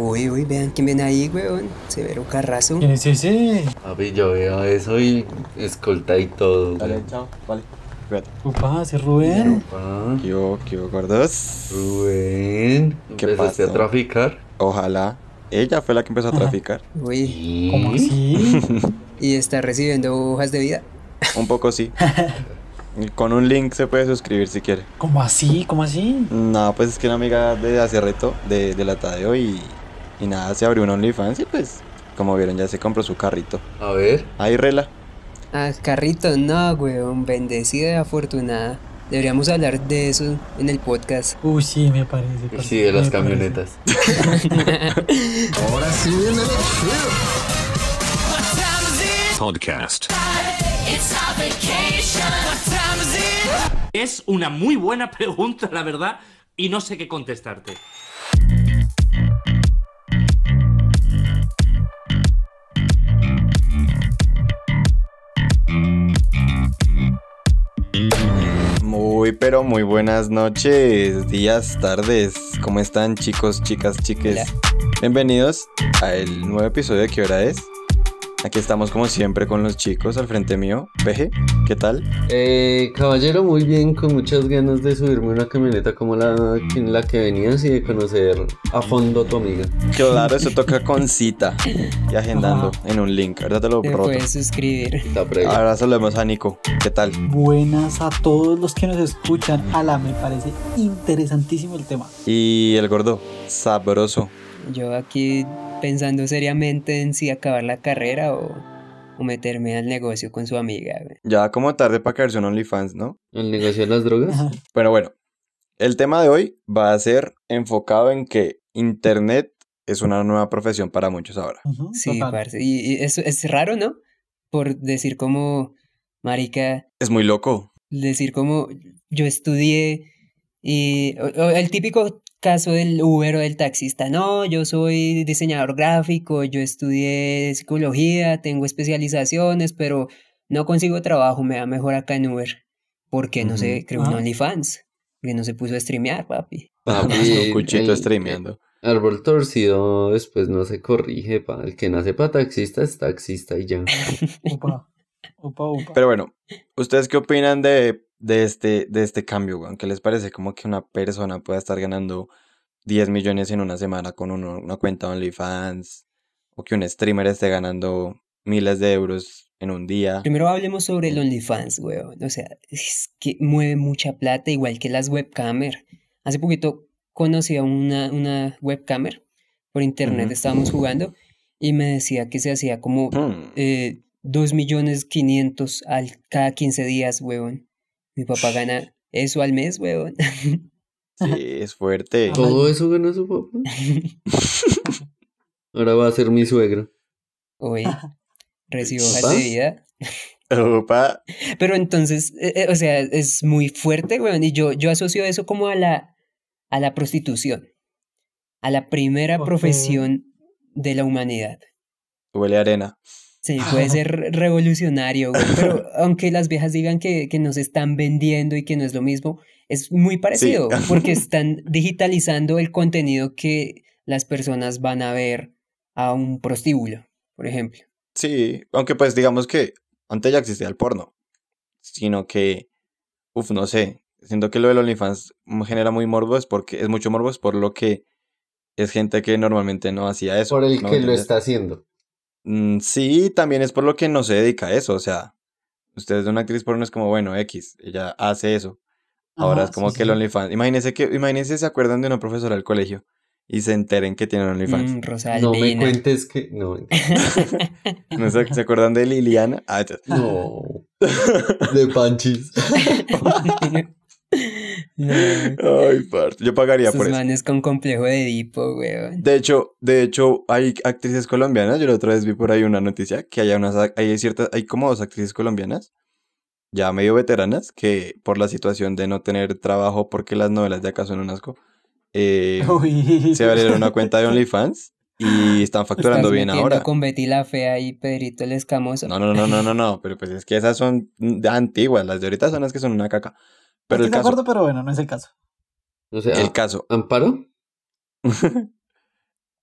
Uy, uy, vean quién viene ahí, weón. Severo Carrazo. ¿Quién es ese? Papi, yo veo eso y escolta y todo. Dale, chao. Vale. Cuídate. Upa, ese es Rubén. ¿Qué hubo, qué hubo, gordos? Rubén, ¿Qué ¿empezaste pasó? a traficar? Ojalá. Ella fue la que empezó a traficar. Uy, ¿Cómo así? y está recibiendo hojas de vida. Un poco sí. Con un link se puede suscribir si quiere. ¿Cómo así? ¿Cómo así? No, pues es que una amiga de hace reto, de, de la Tadeo y, y nada, se abrió un OnlyFans y pues, como vieron, ya se compró su carrito. A ver. Ahí rela. Ah, carrito, no, weón. Bendecida y afortunada. Deberíamos hablar de eso en el podcast. Uy, sí, me parece. parce, Sí, de las me parece. camionetas. Podcast. Es una muy buena pregunta, la verdad, y no sé qué contestarte. Muy, pero muy buenas noches, días, tardes. ¿Cómo están chicos, chicas, chiques? Hola. Bienvenidos a el nuevo episodio de ¿Qué hora es? Aquí estamos como siempre con los chicos al frente mío. Peje, ¿qué tal? Eh, caballero, muy bien, con muchas ganas de subirme a una camioneta como la en la que venías y de conocer a fondo a tu amiga. Claro, eso toca con cita y agendando en un link. Ahorita te lo Te roto. puedes suscribir. Está previa. Ahora saludemos a Nico. ¿Qué tal? Buenas a todos los que nos escuchan. Ala, me parece interesantísimo el tema. Y el gordo, sabroso. Yo aquí pensando seriamente en si acabar la carrera o, o meterme al negocio con su amiga. güey. Ya como tarde para caerse un OnlyFans, ¿no? ¿El negocio de las drogas? Pero bueno, el tema de hoy va a ser enfocado en que Internet es una nueva profesión para muchos ahora. Sí, parce. Y, y eso es raro, ¿no? Por decir como, marica, Es muy loco. decir como yo estudié y el típico caso del Uber o del taxista, no, yo soy diseñador gráfico, yo estudié psicología, tengo especializaciones, pero no consigo trabajo, me va mejor acá en Uber. ¿Por qué no se Ujú. creó un Ah. OnlyFans? Porque no se puso a streamear, papi. Papi, un cuchito streameando. Árbol torcido después no se corrige, pa. El que nace para taxista es taxista y ya. Upa, upa, upa. Pero bueno, ¿ustedes qué opinan de, de, este, de este cambio, weón? ¿Qué les parece como que una persona pueda estar ganando 10 millones en una semana con uno- una cuenta OnlyFans? O que un streamer esté ganando miles de euros en un día. Primero hablemos sobre el OnlyFans, weón. O sea, es que mueve mucha plata, igual que las webcamer. Hace poquito conocí a una, una webcamer por internet, estábamos jugando, y me decía que se hacía como Hmm. eh, 2 millones 500 al, cada 15 días, weón. Mi papá gana eso al mes, weón. Sí, es fuerte. Todo eso gana su papá. Ahora va a ser mi suegro. Oye, recibo hojas de vida. Opa. Pero entonces, eh, eh, o sea, es muy fuerte, weón. Y yo, yo asocio eso como a la, a la prostitución. A la primera profesión de la humanidad. Huele a arena. Sí, puede ser re- revolucionario, güey, pero aunque las viejas digan que, que nos están vendiendo y que no es lo mismo, es muy parecido, porque están digitalizando el contenido que las personas van a ver a un prostíbulo, por ejemplo. Sí, aunque pues digamos que antes ya existía el porno, sino que, uff, no sé, siento que lo del OnlyFans genera muy morbo, es porque es mucho morbo, es por lo que es gente que normalmente no hacía eso. Por el ¿no me que lo está haciendo. Mm, sí, también es por lo que no se dedica a eso, o sea, ustedes de una actriz porno es como, bueno, X, ella hace eso. Ahora Ajá, es como sí, que el. OnlyFans, imagínense que, imagínense se acuerdan de una profesora del colegio y se enteren que tienen OnlyFans. Mm, No me cuentes que. No, ¿No se, se acuerdan de Liliana? Ah, no. De panchis. No, Ay, parce, yo pagaría por eso. manes con complejo de Edipo, weón. De hecho, de hecho, hay actrices colombianas. Yo la otra vez vi por ahí una noticia que hay unas, hay ciertas, hay como dos actrices colombianas, ya medio veteranas, que por la situación de no tener trabajo porque las novelas de acá son un asco, eh, se abrieron una cuenta de OnlyFans y están facturando bien ahora. con Betty la Fea y Pedrito el Escamoso. No, no, no, no, no, no, pero pues es que esas son antiguas, las de ahorita son las que son una caca. Pero el Estoy de caso, acuerdo, pero bueno, no es el caso. O sea, el caso, ¿Amparo?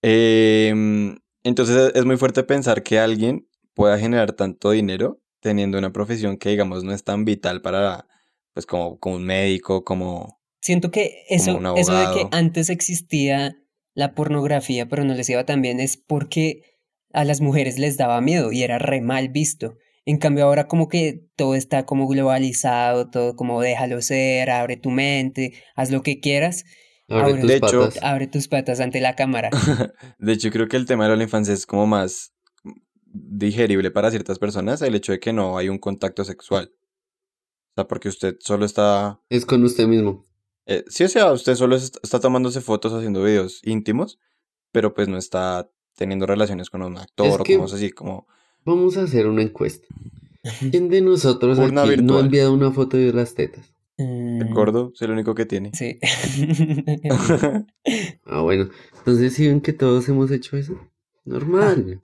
Em, entonces es muy fuerte pensar que alguien pueda generar tanto dinero teniendo una profesión que digamos no es tan vital para, pues como, como un médico, como... Siento que eso, un eso de que antes existía la pornografía, pero no les iba tan bien, es porque a las mujeres les daba miedo y era re mal visto. En cambio ahora como que todo está como globalizado, todo como déjalo ser, abre tu mente, haz lo que quieras, Abre Ahora- tus De hecho- patas. abre tus patas ante la cámara. De hecho, creo que el tema de la infancia es como más digerible para ciertas personas el hecho de que no hay un contacto sexual. O sea, porque usted solo está... Es con usted mismo. eh, sí, o sea, usted solo est- está tomándose fotos, haciendo videos íntimos, pero pues no está teniendo relaciones con un actor o que- cosas así como... Vamos a hacer una encuesta. ¿Quién de nosotros aquí no ha enviado una foto de las tetas? El Mm, gordo es el único que tiene. Sí. Ah, bueno. Entonces, ¿sí ven que todos hemos hecho eso? Normal.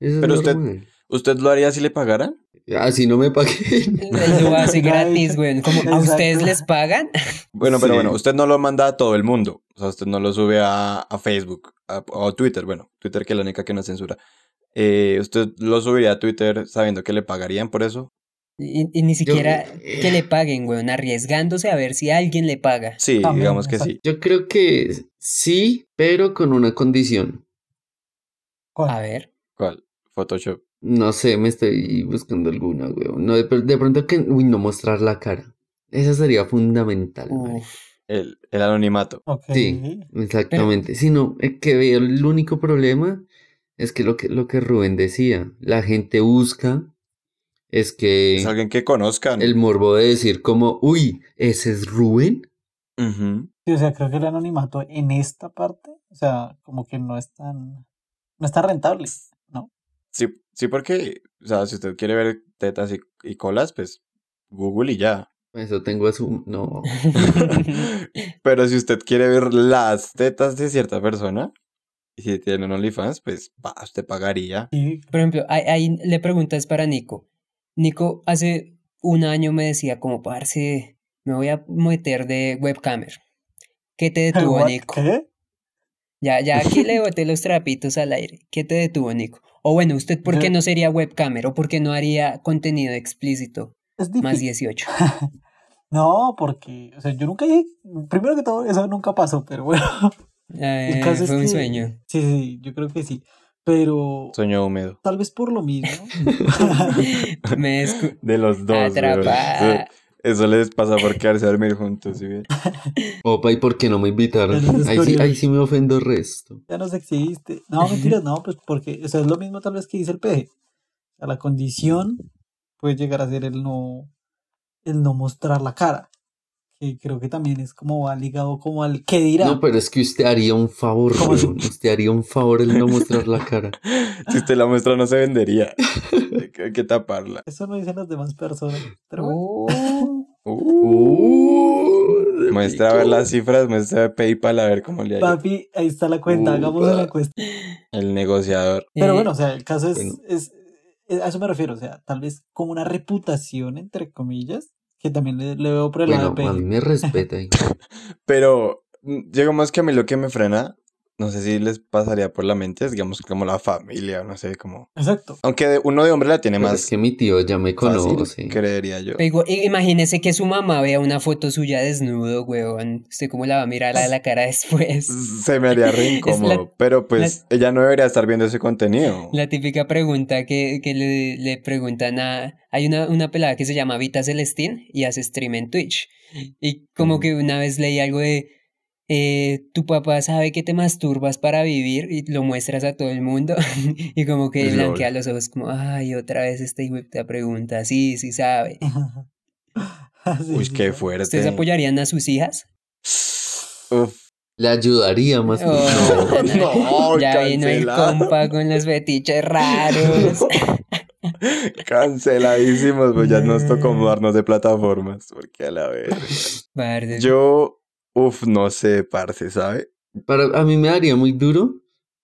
Eso es Pero usted- normal. ¿Usted lo haría si le pagaran? Así no me paguen. Lo hace gratis, güey. Como, ¿a ustedes les pagan? Bueno, pero Sí. bueno, usted no lo manda a todo el mundo. O sea, usted no lo sube a, a Facebook a- o a Twitter. Bueno, Twitter que es la única que no censura. Eh, ¿Usted lo subiría a Twitter sabiendo que le pagarían por eso? Y, y ni siquiera que le paguen, güey, arriesgándose a ver si alguien le paga. Sí, También, digamos que exacto. sí. Yo creo que sí, pero con una condición. ¿Cuál? A ver. ¿Cuál? Photoshop. No sé, me estoy buscando alguna, weón. No, de, de pronto que, uy, no mostrar la cara. Esa sería fundamental. El, el anonimato. Sí, exactamente. Si no, es que veo el único problema es que lo que lo que Rubén decía, la gente busca es que Es alguien que conozcan. el morbo de decir como, uy, ese es Rubén. Sí, o sea, creo que el anonimato en esta parte, o sea, como que no es tan, no es tan rentable, ¿no? Sí, sí, porque, o sea, si usted quiere ver tetas y, y colas, pues Google y ya. Eso tengo a su no. Pero si usted quiere ver las tetas de cierta persona, y si tiene un OnlyFans, pues va, usted pagaría. Por ejemplo, ahí, le preguntas para Nico. Nico hace un año me decía como, parce, me voy a meter de webcamer. ¿Qué te detuvo, ¿What? Nico? ¿Qué? Ya, ya aquí le boté los trapitos al aire. ¿Qué te detuvo, Nico? O bueno, ¿usted por qué no sería webcamer o por qué no haría contenido explícito Es más difícil. 18? No, porque, o sea, yo nunca dije, primero que todo, eso nunca pasó, pero bueno. Eh, El caso es fue un que- sueño. Sí, sí, yo creo que sí. Pero Sueño húmedo. tal vez por lo mismo. Me escu- De los dos. Atrapada. Eso, eso les pasa por quedarse a dormir juntos. Opa, ¿y por qué no me invitaron? Ahí sí, ahí sí me ofendo resto. ya no se existe. No, mentiras, no, pues porque, o sea, es lo mismo tal vez que dice el peje. Sea, la condición puede llegar a ser el no, el no mostrar la cara. Que creo que también es como va ligado como al que dirá. No, pero es que usted haría un favor, weón. Usted haría un favor el no mostrar la cara. Si usted la muestra, no se vendería. Hay que- taparla. Eso no dicen las demás personas. Pero bueno. Oh. Uh, Uh, muestra a ver las cifras, muestra PayPal a ver cómo le ha. Papi, ahí está la cuenta, hagamos Upa. la encuesta. El negociador. Pero Eh, bueno, o sea, el caso es, Bueno. es, es- a eso me refiero, o sea, tal vez como una reputación, entre comillas, que también le, le veo por el lado Bueno, de a mí me respeta. Pero mm, llega más que a mí lo que me frena, no sé si les pasaría por la mente, es digamos como la familia, no sé, como... Exacto. Aunque de- uno de hombre la tiene Pero más es que mi tío ya me fácil, conoce. creería yo. Pero imagínese que su mamá vea una foto suya desnudo, weón. ¿Usted cómo la va a mirar a la cara después? Se me haría re incómodo, pero pues ella no debería estar viendo ese contenido. La típica pregunta que, que le, le preguntan a... Hay una, una pelada que se llama Vita Celestín y hace stream en Twitch. Y como Ujú. que una vez leí algo de... eh, tu papá sabe que te masturbas para vivir y lo muestras a todo el mundo. y como que blanquea los ojos como... Ay, otra vez este hijo te pregunta. Sí, sí sabe. Sí, Uy, qué fuerte. ¿Ustedes apoyarían a sus hijas? Uf. Le ayudaría más. Oh, No, ya vino el compa con los fetiches raros. Canceladísimos, pues ya nos tocó mudarnos de plataformas, porque a la vez. Yo, uf, no sé, parce, ¿sabe? Para, a mí me daría muy duro,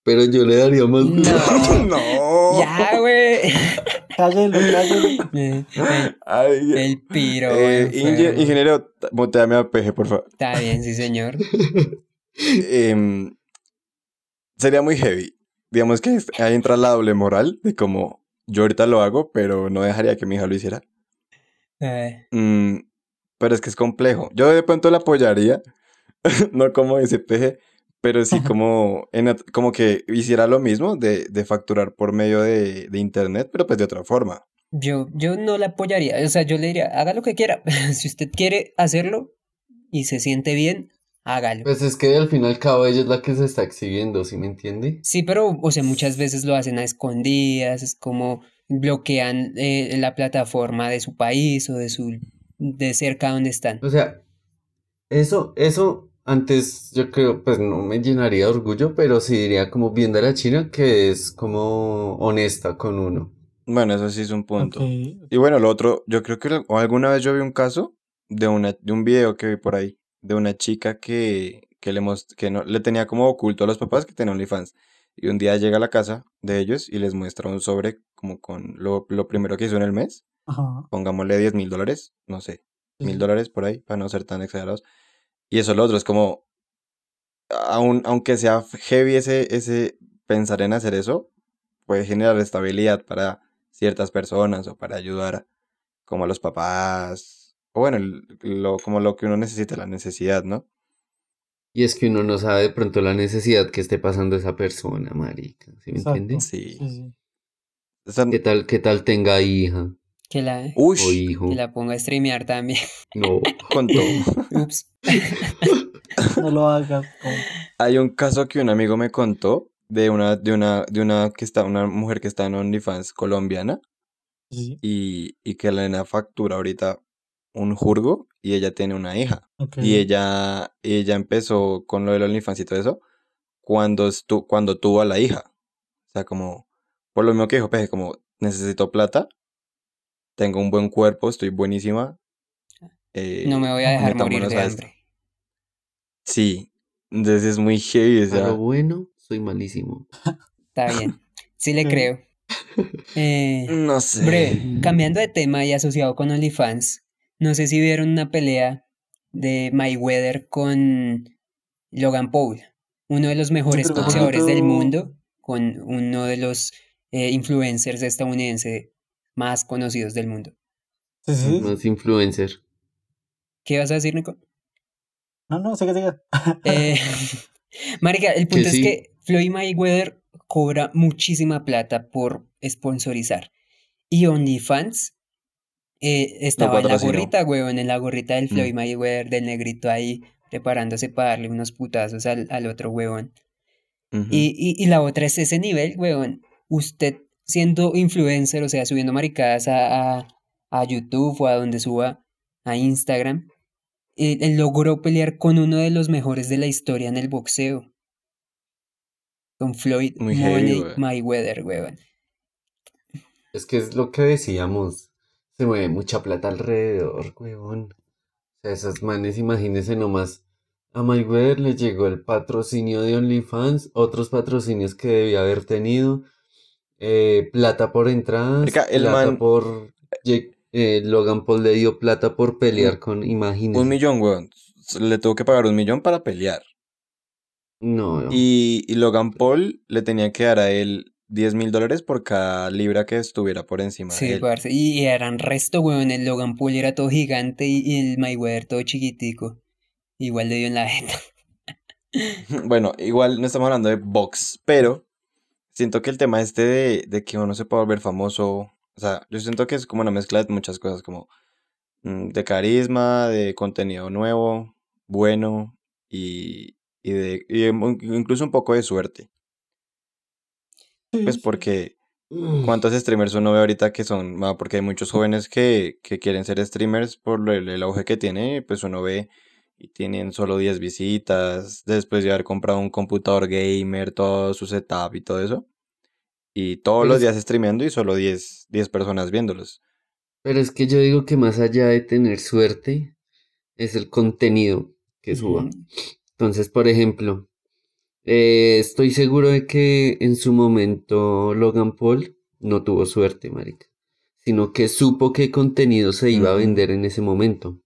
pero yo le daría más duro. No. no. Ya, güey. Cállelo, cállelo. El, Ay, el piro. eh, inge- ingeniero, muteame a PG, por favor. Está bien, sí, señor. Em, sería muy heavy. Digamos que ahí entra la doble moral de como yo ahorita lo hago, pero no dejaría que mi hija lo hiciera. Eh, Mm, pero es que es complejo. Yo de pronto la apoyaría, no como ese peje, pero sí como, en, como que hiciera lo mismo de, de facturar por medio de, de internet, pero pues de otra forma. yo, yo no la apoyaría. O sea, yo le diría, haga lo que quiera. Si usted quiere hacerlo y se siente bien, hágalo. Pues es que al fin y al cabo ella es la que se está exhibiendo, ¿sí me entiende? Sí, pero, o sea, muchas veces lo hacen a escondidas, es como bloquean eh, la plataforma de su país o de su, de cerca donde están. O sea, eso, eso antes yo creo, pues no me llenaría de orgullo, pero sí diría como bien de la China que es como honesta con uno. Bueno, eso sí es un punto. Ok. Y bueno, lo otro, yo creo que al- alguna vez yo vi un caso de una, de un video que vi por ahí, de una chica que, que le most- que no, le tenía como oculto a los papás que tenía OnlyFans. Y un día llega a la casa de ellos y les muestra un sobre como con lo, lo primero que hizo en el mes. Ajá. Pongámosle 10 mil dólares, no sé, mil sí. dólares por ahí, para no ser tan exagerados. Y eso lo otro es como, aun, aunque sea heavy ese, ese pensar en hacer eso, puede generar estabilidad para ciertas personas o para ayudar como a los papás, o bueno, lo, como lo que uno necesita, la necesidad, ¿no? Y es que uno no sabe de pronto la necesidad que esté pasando esa persona, marica, ¿sí me Exacto. entiende? Sí. ¿Qué tal, qué tal tenga hija Que la, uy, o hijo? que la ponga a streamear también. No. con todo. Ups. No lo hagas. no. Hay un caso que un amigo me contó de una, de una, de una que está, una mujer que está en OnlyFans colombiana Sí, y, y que la nena factura ahorita un jurgo y ella tiene una hija. Y ella, ella empezó con lo del OnlyFans y todo eso cuando, estu cuando tuvo a la hija. O sea, como, por lo mismo que dijo Peje, como necesito plata, tengo un buen cuerpo, estoy buenísima. eh, No me voy a dejar morir de hambre. Sí, entonces es muy heavy. o A sea, lo bueno, soy malísimo. Está bien. Sí le creo. Eh, no sé. Bre, cambiando de tema y asociado con OnlyFans, no sé si vieron una pelea de Mayweather con Logan Paul, uno de los mejores boxeadores del mundo, con uno de los eh, influencers estadounidenses más conocidos del mundo. Sí, sí. Más influencer. ¿Qué vas a decir, Nico? No, no, siga, siga. Eh, marica, el punto es sí. que Floyd Mayweather cobra muchísima plata por sponsorizar. Y OnlyFans eh, estaba en la gorrita, weón, en la gorrita del Floyd Mm. Mayweather, del negrito ahí, preparándose para darle unos putazos al, al otro weón. Y, y, y la otra es ese nivel, weón. Usted siendo influencer, o sea, subiendo maricadas a, a, a YouTube o a donde suba a Instagram, eh, él logró pelear con uno de los mejores de la historia en el boxeo. Con Floyd Muy heavy, Money weón. Mayweather, weón. Es que es lo que decíamos. Se mueve mucha plata alrededor, huevón. O sea, esas manes, imagínense nomás. A Mayweather le llegó el patrocinio de OnlyFans, otros patrocinios que debía haber tenido, eh, plata por entradas, Marica, el plata man- por... Eh, Logan Paul le dio plata por pelear con, imagínense. Un millón, weón. Le tuvo que pagar un millón para pelear. No, Y, y Logan Paul le tenía que dar a él 10 mil dólares por cada libra que estuviera por encima Sí, de él. parce, Y, y eran resto, weón. El Logan Paul era todo gigante y, y el Mayweather todo chiquitico. Igual le dio en la jeta. Bueno, igual no estamos hablando de box, pero siento que el tema este de, de que uno se pueda volver famoso, o sea, yo siento que es como una mezcla de muchas cosas, como mm, de carisma, de contenido nuevo, bueno y, y de y de mu- incluso un poco de suerte. Pues porque Mm. ¿Cuántos streamers uno ve ahorita que son? ah, porque hay muchos jóvenes que, que quieren ser streamers por el, el auge que tiene, pues uno ve y tienen solo 10 visitas, después de haber comprado un computador gamer, todo su setup y todo eso. Y todos Pero los días streameando y solo 10, 10 personas viéndolos. Pero es que yo digo que más allá de tener suerte, es el contenido que suba. Entonces, por ejemplo, eh, estoy seguro de que en su momento Logan Paul no tuvo suerte, marica, sino que supo qué contenido se iba a vender en ese momento.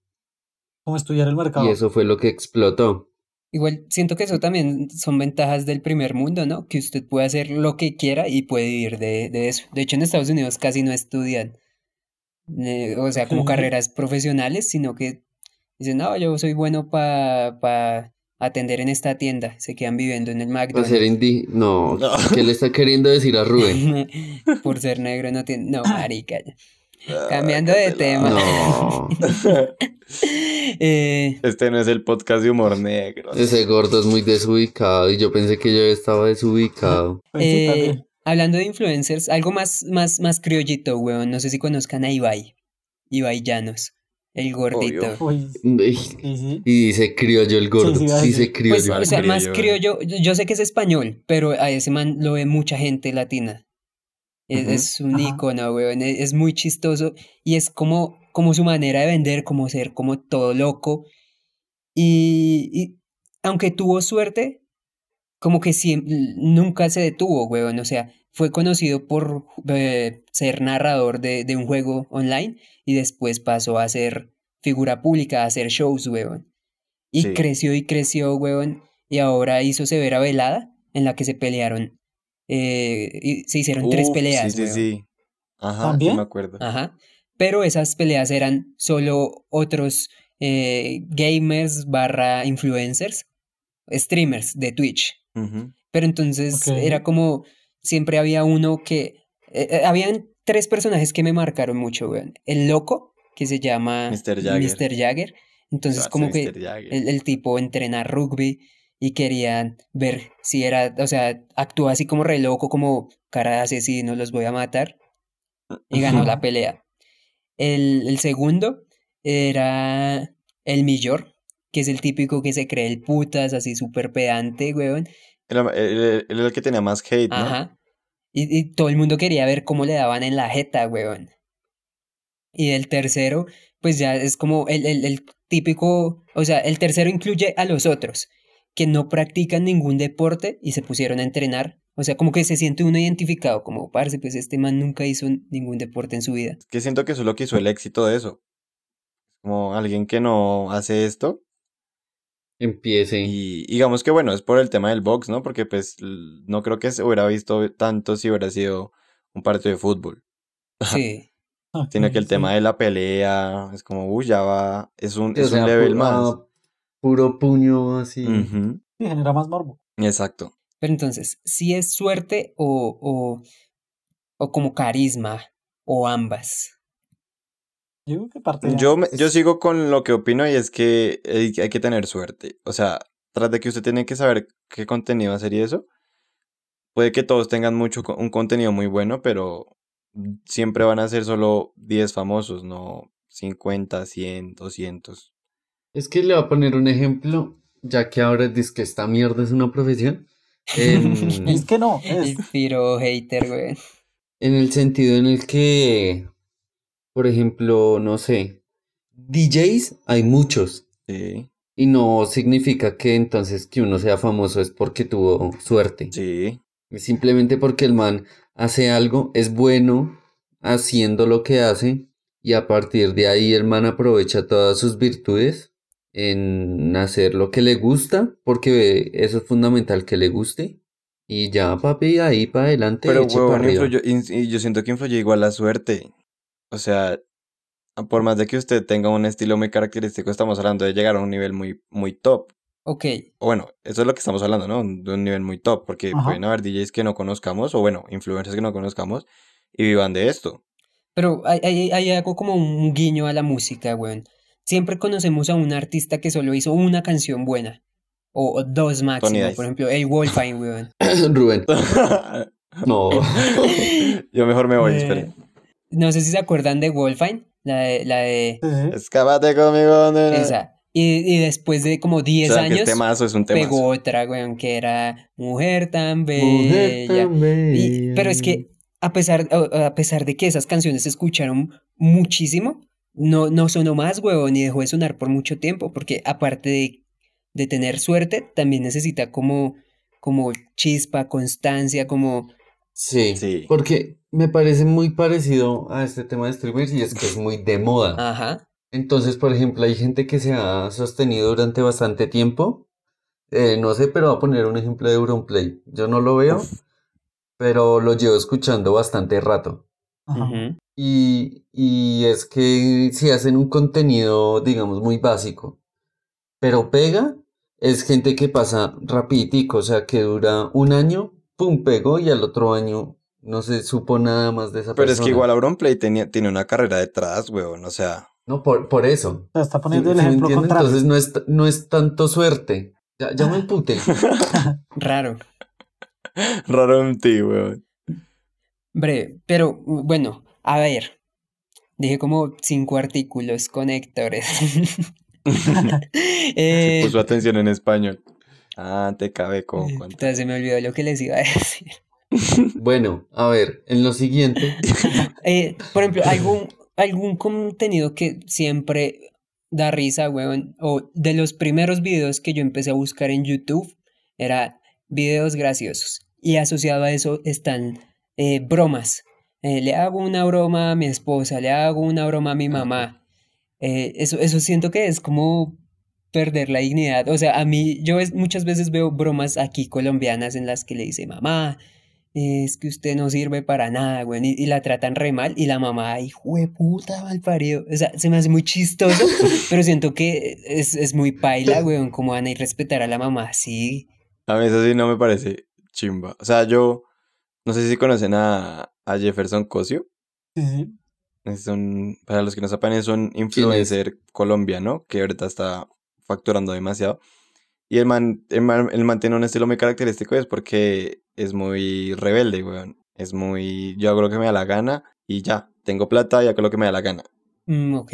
Como estudiar el mercado. Y eso fue lo que explotó. Igual siento que eso también son ventajas del primer mundo, ¿no? Que usted puede hacer lo que quiera y puede vivir de, de eso. De hecho, en Estados Unidos casi no estudian, eh, o sea, como carreras profesionales, sino que dicen, no, yo soy bueno para atender en esta tienda. Se quedan viviendo en el a ser McDonald's. indi... No, No. ¿qué le está queriendo decir a Rubén? Por ser negro no tiene... No, marica. Ah, Cambiando de tema. No, Eh, Este no es el podcast de humor negro. ese gordo es muy desubicado y yo pensé que yo estaba desubicado. Sí, eh, hablando de influencers, algo más, más, más criollito, weón. No sé si conozcan a Ibai. Ibai Llanos. El gordito. Uy, Y sí, sí. dice criollo el gordo, Sí, sí, a dice criollo. Pues, o sea, criollo, más criollo, yo, yo sé que es español, pero a ese man lo ve mucha gente latina. Es, es un Ajá. ícono, weón, es, es muy chistoso y es como, como su manera de vender, como ser como todo loco. Y, y aunque tuvo suerte, como que siem- nunca se detuvo, weón. O sea, fue conocido por eh, ser narrador de, de un juego online y después pasó a ser figura pública, a hacer shows, weón. Y Sí. creció y creció, weón. Y ahora hizo Severa Velada, en la que se pelearon. Eh, y se hicieron tres peleas, Sí, sí, weón. sí. Ajá, sí ¿También? me acuerdo. Ajá. Pero esas peleas eran solo otros eh, gamers barra influencers, streamers de Twitch. Ujú. Pero entonces era como, siempre había uno que, eh, habían tres personajes que me marcaron mucho, weón. El loco, que se llama Mr. Jagger. Mr. Jagger. Entonces como que Mr. Jagger. el, el tipo entrena rugby y querían ver si era, o sea, actúa así como re loco, como cara de asesino, los voy a matar. Y ganó la pelea. El, el segundo era el Millor, que es el típico que se cree el putas, así súper pedante, weón. Era, él- él era el que tenía más hate, ¿no? Ajá. Y, y todo el mundo quería ver cómo le daban en la jeta, weón. Y el tercero, pues ya es como el, el, el típico, o sea, el tercero incluye a los otros, que no practican ningún deporte y se pusieron a entrenar. O sea, como que se siente uno identificado, como, parce, pues este man nunca hizo ningún deporte en su vida. Es que siento que eso es lo que hizo el éxito de eso. Como alguien que no hace esto. Empiece. Y digamos que bueno, es por el tema del box, ¿no? Porque pues no creo que se hubiera visto tanto si hubiera sido un partido de fútbol. Sí. Sino que el tema de la pelea es como, uy, ya va, es un, o es un level más. Puro puño así. Sí, genera más morbo. Exacto. Pero entonces, si es suerte o, o, o como carisma, o ambas. Yo creo que parte de Yo, me- yo sigo con lo que opino y es que hay, hay que tener suerte. O sea, tras de que usted tiene que saber qué contenido hacer y eso, puede que todos tengan mucho un contenido muy bueno, pero siempre van a ser solo 10 famosos, no 50, 100, 200. Es que le voy a poner un ejemplo, ya que ahora dice que esta mierda es una profesión. En, Es que no, El es. piro hater, güey. en el sentido en el que, por ejemplo, no sé, DJs hay muchos. Sí, Y no significa que entonces que uno sea famoso es porque tuvo suerte. sí. Es Simplemente porque el man hace algo, es bueno haciendo lo que hace y a partir de ahí el man aprovecha todas sus virtudes en hacer lo que le gusta, porque eso es fundamental que le guste y ya papi ahí para adelante, Pero, eche huevón, influyó- y yo siento que influye igual la suerte. O sea, por más de que usted tenga un estilo muy característico, estamos hablando de llegar a un nivel muy, muy top. Ok, O bueno, eso es lo que estamos hablando, ¿no? De un nivel muy top, porque Ajá. pueden haber DJs que no conozcamos, o bueno, influencers que no conozcamos, y vivan de esto. pero hay, hay, hay algo como un guiño a la música, güey. Siempre conocemos a un artista que solo hizo una canción buena. O, o dos máximo. Por ejemplo, el Wolfine, güey. Rubén, no. Yo mejor me voy, Eh, espere. No sé si se acuerdan de Wolfine. La de, la de. Escápate conmigo, nena. esa. Y, y después de como O 10 sea, que años, este mazo es un tema. pegó otra, güey, que era Mujer tan Mujer bella. tan Y- bella. pero es que a pesar, a pesar de que esas canciones se escucharon muchísimo, no, no sonó más, huevón, ni dejó de sonar por mucho tiempo, porque aparte de, de tener suerte, también necesita como, como chispa, constancia, como... Sí, Sí. porque me parece muy parecido a este tema de streamers y es que es muy de moda. Ajá, Entonces, por ejemplo, hay gente que se ha sostenido durante bastante tiempo Eh, no sé, pero voy a poner un ejemplo de Auronplay. Yo no lo veo, pero lo llevo escuchando bastante rato. Ajá. Y, y es que si hacen un contenido, digamos, muy básico, pero pega, es gente que pasa rapiditico, o sea, que dura un año, pum, pegó y al otro año no se supo nada más de esa Pero es que persona. igual Auronplay tenía, tiene una carrera detrás, weón. O sea, No, por, por eso. Está ¿Sí- poniendo el sí ejemplo contrario. Entonces no es, no es tanto suerte. Ya, ya me emputé. Raro. raro en ti, weón. Bre, pero bueno, a ver. Dije como cinco artículos conectores. Eh, Puso atención en español. Ah, te cabe con cuánto. entonces se me olvidó lo que les iba a decir. Bueno, a ver, en lo siguiente. Eh, por ejemplo, algún, algún contenido que siempre da risa, weón, o de los primeros videos que yo empecé a buscar en YouTube, era videos graciosos. Y asociado a eso están eh, bromas. Eh, le hago una broma a mi esposa, le hago una broma a mi mamá. Eh, eso, eso siento que es como perder la dignidad. O sea, a mí, yo es- muchas veces veo bromas aquí colombianas en las que le dice, mamá, es que usted no sirve para nada, güey, y, y la tratan re mal, y la mamá, hijo de puta, mal parido. O sea, se me hace muy chistoso, pero siento que es, es muy paila, güey, cómo van a ir a respetar a la mamá así. A mí eso sí no me parece chimba. O sea, yo no sé si conocen a, a Jefferson Cosio. Sí, sí. Es un, para los que no sepan, es un influencer colombiano que ahorita está facturando demasiado. Y el man, el man, el man tiene un estilo muy característico, es porque es muy rebelde, weón. Es muy, yo hago lo que me da la gana y ya, tengo plata y hago lo que me da la gana. Mm, ok.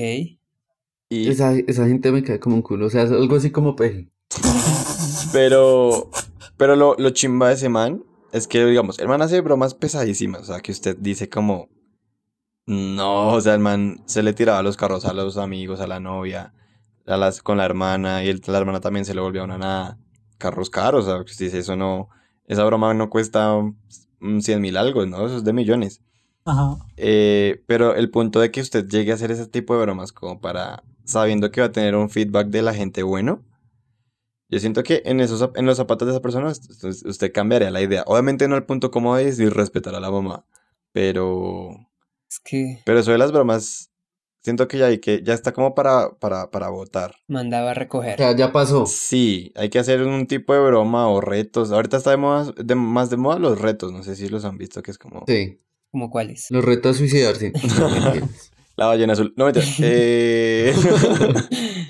Y, Esa, esa gente me cae como un culo. O sea, es algo así como peje. pero, pero lo, lo chimba de ese man es que, digamos, el man hace bromas pesadísimas, o sea, que usted dice como, no, o sea, el man se le tiraba los carros a los amigos, a la novia, a las, con la hermana, y el- la hermana también se le volvió una nada. Carros caros, o sea, que usted dice, eso no, esa broma no cuesta mm, 100 mil algo, ¿no? Eso es de millones. Ajá. Eh, pero el punto de que usted llegue a hacer ese tipo de bromas como para sabiendo que va a tener un feedback de la gente bueno, yo siento que en esos en los zapatos de esa persona us- us- usted cambiaría la idea. Obviamente no al punto como de decir respetar a la mamá, pero Es que pero eso de las bromas siento que ya hay que ya está como para para para votar. mandaba a recoger. sea, ya pasó. Sí, hay que hacer un tipo de broma o retos. Ahorita está de moda, de, más de moda los retos, no sé si los han visto que es como Sí. ¿Como cuáles? Los reto a suicidarse. La ballena azul. No, mentira. Eh...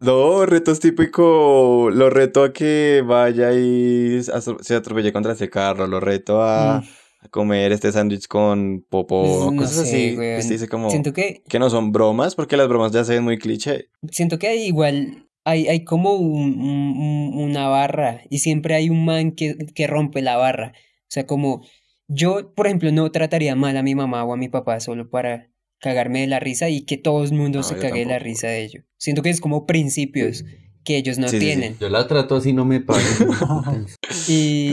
no, retos típico. Lo reto a que vaya y se atropelle contra ese carro. Lo reto a, Mm, comer este sándwich con popó. Pues, no cosas sé, así. que usted dice como Siento que que no son bromas, porque las bromas ya se ven muy cliché. Siento que hay igual, hay, hay como un- una barra y siempre hay un man que, que rompe la barra. O sea, como yo, por ejemplo, no trataría mal a mi mamá o a mi papá solo para cagarme de la risa y que todo el mundo No, se cague de la risa de ello. Siento que es como principios que ellos no Sí, sí, sí. tienen. Yo la trato así, no me paguen. Y,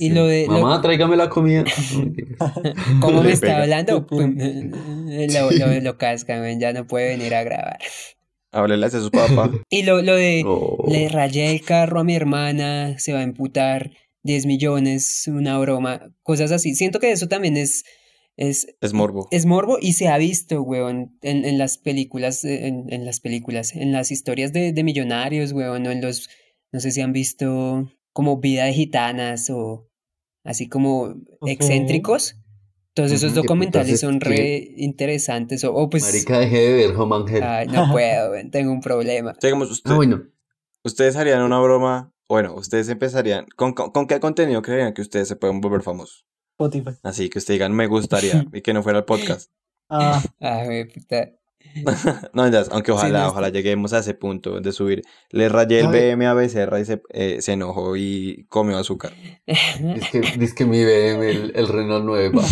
y lo de... lo- Mamá, tráigame la comida. ¿Cómo me está hablando? Pum, lo, lo, lo cascan, ya no puede venir a grabar. Háblele a su papá. Y lo, lo de... Le rayé el carro a mi hermana, se va a imputar 10 millones, una broma, cosas así. Siento que eso también es, es, Es morbo. es morbo y se ha visto, weón, en, en las películas, eh, en, en las películas, en las historias de, de millonarios, weón, o en los, no sé si han visto como vida de gitanas o así como excéntricos. Todos esos documentales son que- re interesantes. O, o pues, Marica, deje de ver Home ay, no puedo, weón, tengo un problema. Digamos, usted- Ah, bueno. ustedes harían una broma. Bueno, ustedes empezarían. ¿Con, con, con qué contenido creerían que ustedes se pueden volver famosos? Spotify. Así que ustedes digan, me gustaría. y que no fuera el podcast. Ah, Ay, güey, puta. No, ya, aunque ojalá, no, ojalá lleguemos a ese punto de subir. Le rayé el. BM a Becerra y se, eh, se enojó y comió azúcar. Es que, es que mi BM, el, el Renault 9, va.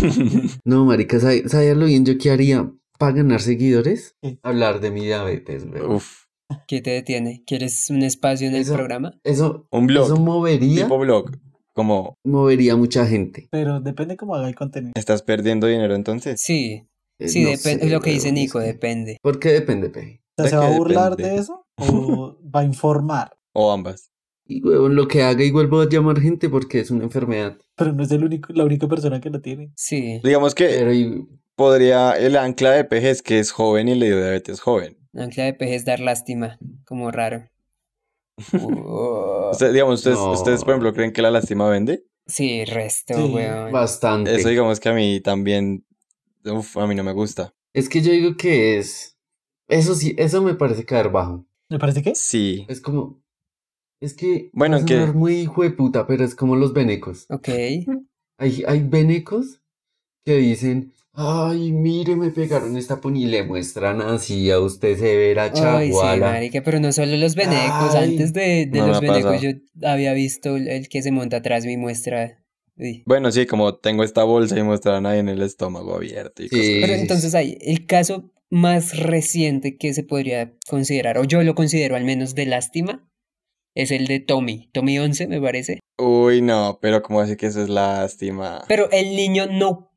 No, marica, ¿sabe, ¿sabe lo bien yo qué haría para ganar seguidores? ¿Qué? Hablar de mi diabetes, güey. Uf, ¿Qué te detiene? ¿Quieres un espacio en el programa? Eso, un blog, eso movería, tipo blog. Como, movería mucha gente. pero depende cómo haga el contenido. ¿estás perdiendo dinero entonces? Sí, Eh, sí, no depende, sé, lo que dice Nico, es depende. ¿Por qué depende, Peje? O sea, ¿De ¿se va a burlar depende? de eso o va a informar? O ambas. Y huevón, lo que haga igual voy a llamar gente porque es una enfermedad. Pero no es el único, la única persona que la tiene. Sí, Digamos que Pero y- podría, el ancla de peje es que es joven y le dio diabetes joven. ancla de peje es dar lástima, como raro. Uh, digamos, ustedes, No. ustedes, por ejemplo, creen que la lástima vende. sí, resto, Sí, weón. bastante. Eso digamos que a mí también, uf, a mí no me gusta. Es que yo digo que es. Eso sí, eso me parece caer bajo. ¿Me parece que? Sí. Es como. Es que. Bueno, va a que- sonar muy hijo de puta, pero es como los venecos. Ok. Hay, hay venecos que dicen. Ay, mire, me pegaron esta poni y le muestran así a usted severa Ay, sí, chaguala. marica, pero no solo los venecos. Ay, Antes de, de no me los ha venecos yo pasado. había visto el, el que se monta atrás mi muestra. Uy. Bueno, sí, como tengo esta bolsa y muestran ahí en el estómago abierto y Sí. cosas Pero sí, entonces hay el caso más reciente que se podría considerar, o yo lo considero al menos de lástima, es el de Tommy. Tommy 11, me parece. Uy, no, pero como así que eso es lástima. Pero el niño no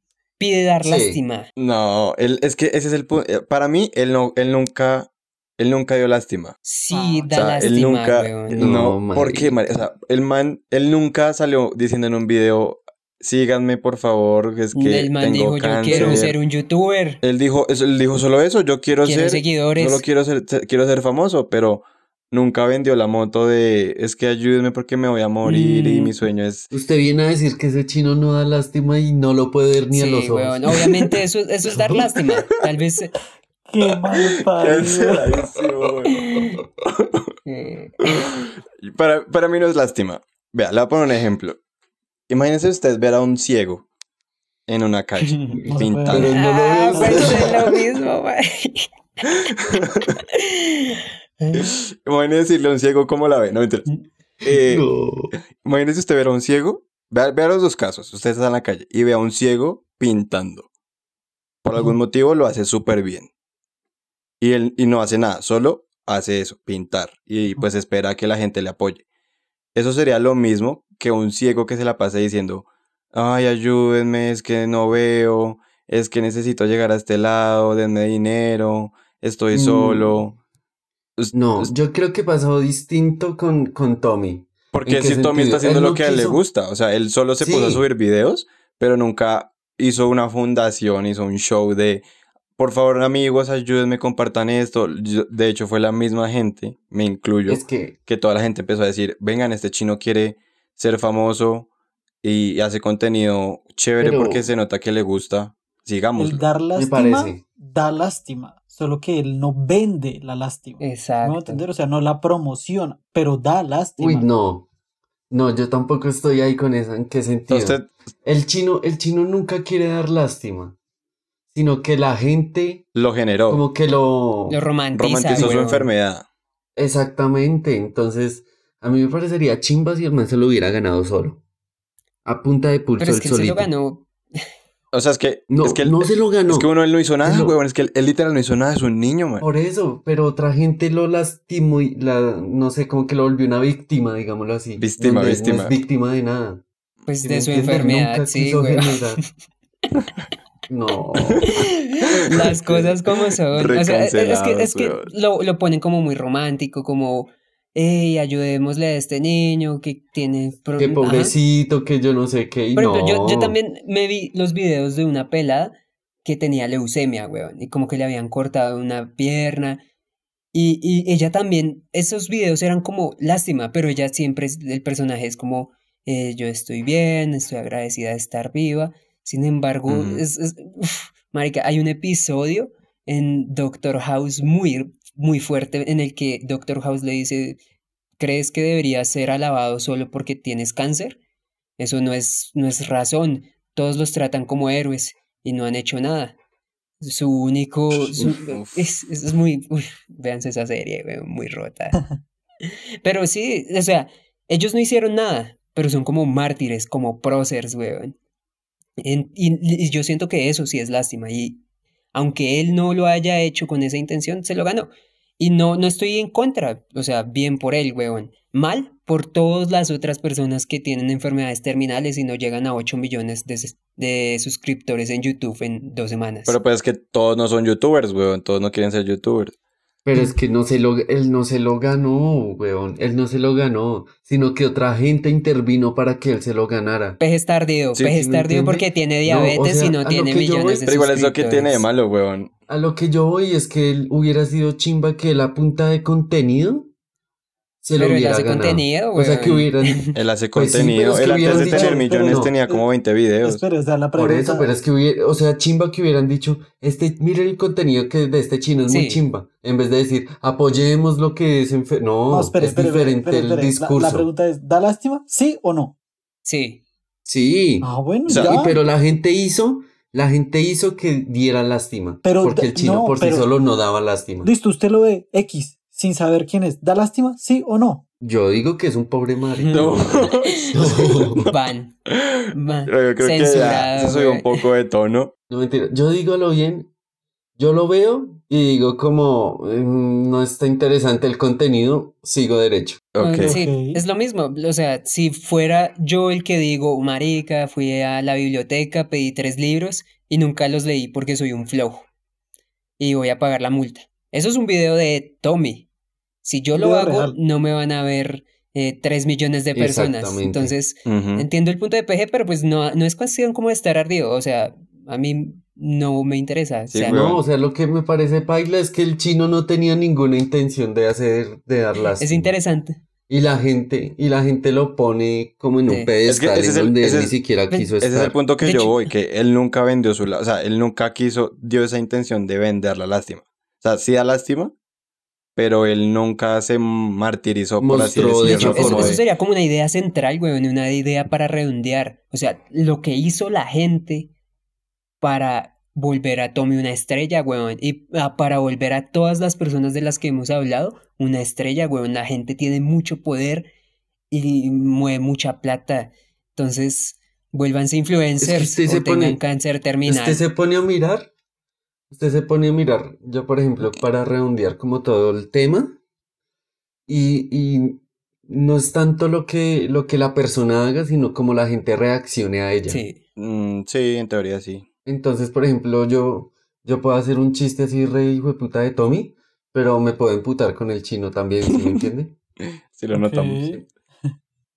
pide dar Sí. lástima. No, él, es que ese es el punto. eh, Para mí, él no, él nunca, él nunca dio lástima. Sí, Ah, O da él lástima, nunca, weón. no, No, ¿por qué, marica. mari- O sea, el man, él nunca salió diciendo en un video, síganme por favor, es que el man tengo dijo, yo quiero cáncer". ser un youtuber. Él dijo, eso- él dijo solo eso, yo quiero, Quiero ser, seguidores. solo quiero ser, ser- quiero ser famoso, pero nunca vendió la moto de, es que ayúdenme porque me voy a morir y Mm. mi sueño es... Usted viene a decir que ese chino no da lástima y no lo puede ver ni a los ojos. weón. Obviamente eso, eso es dar lástima. Tal vez... Qué mal güey. eh, Para, para mí no es lástima. Vea, le voy a poner un ejemplo. Imagínese usted ver a un ciego en una calle No pintando. Pero no lo ah, pues es lo mismo, güey. Imagínese decirle a un ciego cómo la ve. No, mentira. Eh, No. Imagínese usted ver a un ciego. Vea, vea los dos casos. Usted está en la calle y ve a un ciego pintando. Por algún motivo lo hace súper bien. Y él y no hace nada, solo hace eso, pintar. Y pues espera a que la gente le apoye. Eso sería lo mismo que un ciego que se la pase diciendo, ay, ayúdenme, es que no veo, es que necesito llegar a este lado, denme dinero, estoy Mm. solo. Es- No, es- yo creo que pasó distinto con, con Tommy. Porque ¿En qué si Tommy está haciendo Él lo no que a él le gusta, o sea, él solo se puso a Sí. subir videos, pero nunca hizo una fundación, hizo un show de, por favor amigos, ayúdenme, compartan esto. Yo- de hecho, fue la misma gente, me incluyo, Es que, que toda la gente empezó a decir, vengan, este chino quiere ser famoso y hace contenido chévere Pero- porque se nota que le gusta. Sigamos. El dar lástima parece. da lástima, solo que él no vende la lástima. ¿Me Exacto. voy a entender? O sea, no la promociona, pero da lástima. uy, no. No, yo tampoco estoy ahí con eso. ¿En qué sentido? Usted, El chino, el chino nunca quiere dar lástima, sino que la gente lo generó, como que lo... Lo romantiza, romantizó su enfermedad. Exactamente. Entonces, a mí me parecería chimba si el man se lo hubiera ganado solo. A punta de pulso Pero es que él se lo ganó. O sea, es que, No, es que él- no se lo ganó. Es que uno él no hizo nada, Eso- weón. Es que él, él literal no hizo nada, es un niño, man. Por eso, pero otra gente lo lastimó y la, no sé, como que lo volvió una víctima, digámoslo así. Víctima, No víctima. es víctima de nada. Pues ¿Sí de su enfermedad, Nunca sí, quiso güey. generar. No. Las cosas como son. O sea, es que, es que lo, lo ponen como muy romántico, como, hey, ayudémosle a este niño que tiene... pro- Qué Ajá. pobrecito, que yo no sé qué. Y Por ejemplo, yo, yo también me vi los videos de una pelada que tenía leucemia, weón, y como que le habían cortado una pierna. Y, y ella también, esos videos eran como lástima, pero ella siempre, el personaje es como, eh, yo estoy bien, estoy agradecida de estar viva. Sin embargo, Ujú. es, es- uf, marica, hay un episodio en Doctor House muy, muy fuerte en el que Doctor House le dice, ¿crees que deberías ser alabado solo porque tienes cáncer? Eso no es, no es razón. Todos los tratan como héroes y no han hecho nada. Su único... su- Uf. es, es muy... Uf, véanse esa serie, muy rota. Pero sí, o sea, ellos no hicieron nada, pero son como mártires, como próceres, weón. En- y, y yo siento que eso sí es lástima. Y aunque él no lo haya hecho con esa intención, se lo ganó. Y no, no estoy en contra, o sea, bien por él, weón. Mal por todas las otras personas que tienen enfermedades terminales y no llegan a 8 millones de, de suscriptores en YouTube en dos semanas. Pero pues es que todos no son youtubers, weón. Todos no quieren ser youtubers. Pero es que no se lo, él no se lo ganó, weón. Él no se lo ganó, sino que otra gente intervino para que él se lo ganara. Peje es tardío, Sí, peje ¿sí es tardío porque tiene No, o diabetes sea, y no tiene yo voy- millones de Pero igual es lo que tiene de malo, weón. A lo que yo voy es que él hubiera sido chimba que la punta de contenido se lo Pero él hubiera hace ganado. contenido, O sea, que hubieran... Él hace Pues sí, contenido. es que Él antes de tener millones no. tenía como 20 videos. Espera, o sea, la Por pregunta. eso, pero es que hubiera, o sea, chimba que hubieran dicho, este, miren el contenido que de este chino es muy Sí. chimba, en vez de decir, apoyemos lo que es enfer-". No, No, espere, es espere, diferente espere, el. La- discurso. La, pregunta es: ¿da lástima? ¿Sí o no? Sí. Sí, Ah, bueno, O sea, ya. y- pero la gente hizo, la gente hizo que diera lástima, Pero porque el chino no, por pero- sí solo no daba lástima. Listo, usted lo ve X sin saber quién es. ¿Da lástima? ¿Sí o no? Yo digo que es un pobre marico. No. No, Van. Van. Yo creo que ya Censurado, se subió un poco de tono. no mentira, yo digo lo bien, yo lo veo y digo como, "Mm, no está interesante el contenido, sigo derecho. Ok. Sí, Ok. es lo mismo. O sea, si fuera yo el que digo, marica, fui a la biblioteca, pedí tres libros y nunca los leí porque soy un flojo. Y voy a pagar la multa. Eso es un video de Tommy. Si yo lo hago, real. no me van a ver eh, tres millones de personas. Exactamente. Entonces, entiendo el punto de PG, pero pues no, no es cuestión como de estar ardido. O sea, a mí no me interesa. Sí, o sea. No, o sea, lo que me parece paila es que el chino no tenía ninguna intención de hacer, de dar lástima. es interesante. Y la gente, y la gente lo pone como en un Sí. pedestal ese es en el- donde ese él ni es- siquiera Pues, quiso Ese es estar. el punto que De yo hecho- voy, que él nunca vendió su... O sea, él nunca quiso, dio esa intención de vender la lástima. O sea, sí da lástima, pero él nunca se martirizó, por así de decirlo. hecho, eso, sería como una idea central, weón, una idea para redondear. O sea, lo que hizo la gente para volver a Tommy una estrella, weón, y ah, para volver a todas las personas de las que hemos hablado, una estrella, weón. La gente tiene mucho poder y mueve mucha plata. Entonces, vuélvanse influencers usted o se tengan pone- cáncer terminal. Usted se pone a mirar, usted se pone a mirar, yo por ejemplo, para redondear como todo el tema, y, y no es tanto lo que, lo que la persona haga, sino como la gente reaccione a ella. Sí. Mm, sí, en teoría sí. Entonces, por ejemplo, yo, yo puedo hacer un chiste así re hijo de puta de Tommy, pero me puedo emputar con el chino también, ¿sí me entiende? Sí lo notamos.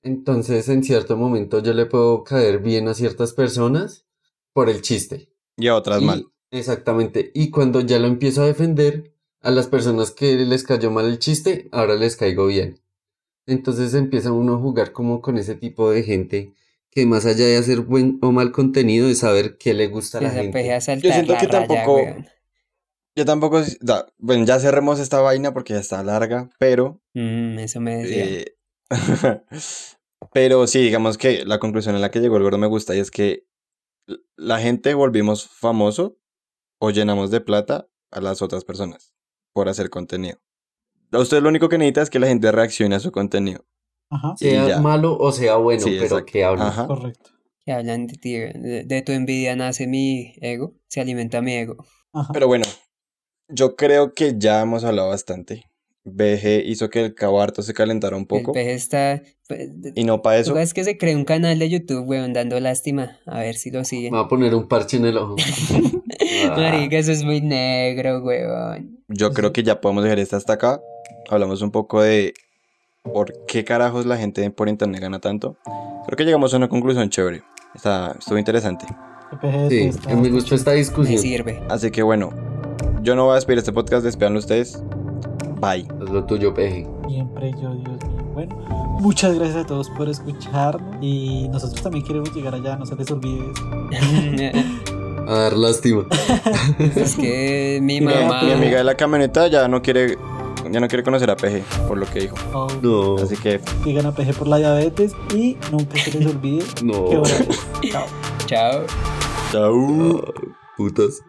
Entonces, en cierto momento yo le puedo caer bien a ciertas personas por el chiste. Y a otras Y- mal. Exactamente. Y cuando ya lo empiezo a defender, a las personas que les cayó mal el chiste, ahora les caigo bien. Entonces empieza uno a jugar como con ese tipo de gente que más allá de hacer buen o mal contenido, de saber qué le gusta a la gente. a saltar siento que raya, tampoco- weón. Yo tampoco... da- bueno, ya cerremos esta vaina porque ya está larga, pero... Mm, eso me decía. Eh, pero sí, digamos que la conclusión a la que llegó el gordo me gusta y es que la gente volvimos famoso o llenamos de plata a las otras personas por hacer contenido. A usted lo único que necesita es que la gente reaccione a su contenido. Ajá, y ya. Sea malo o sea bueno, Sí, pero exacto. que hable. Ajá. correcto. Que hablan de ti, de, de tu envidia nace mi ego, se alimenta mi ego. Ajá. Pero bueno, yo creo que ya hemos hablado bastante. BG hizo que el cabarto se calentara un poco. El peje está... Y no para eso. Es que se creó un canal de YouTube, weón, dando lástima. A ver si lo siguen. Me va a poner un parche en el ojo. Ah. Marica, eso es muy negro, weón. Yo creo que ya podemos dejar esto hasta acá. Hablamos un poco de por qué carajos la gente por internet gana tanto. Creo que llegamos a una conclusión chévere. Está, estuvo interesante. Sí, está- me gustó esta Me discusión. sirve. Así que bueno, yo no voy a despedir este podcast, despidanlo ustedes. Bye. Haz lo tuyo, peje. Siempre yo, Dios mío. Bueno, muchas gracias a todos por escucharnos. Y nosotros también queremos llegar allá, no se les olvide. A dar lástima. es que mi Mi, mamá... mi amiga de la camioneta ya no quiere ya no quiere conocer a PG por lo que dijo. Oh, No, Así que Sigan a PG por la diabetes y nunca se les olvide no. Chao. Chao. chao. Putas.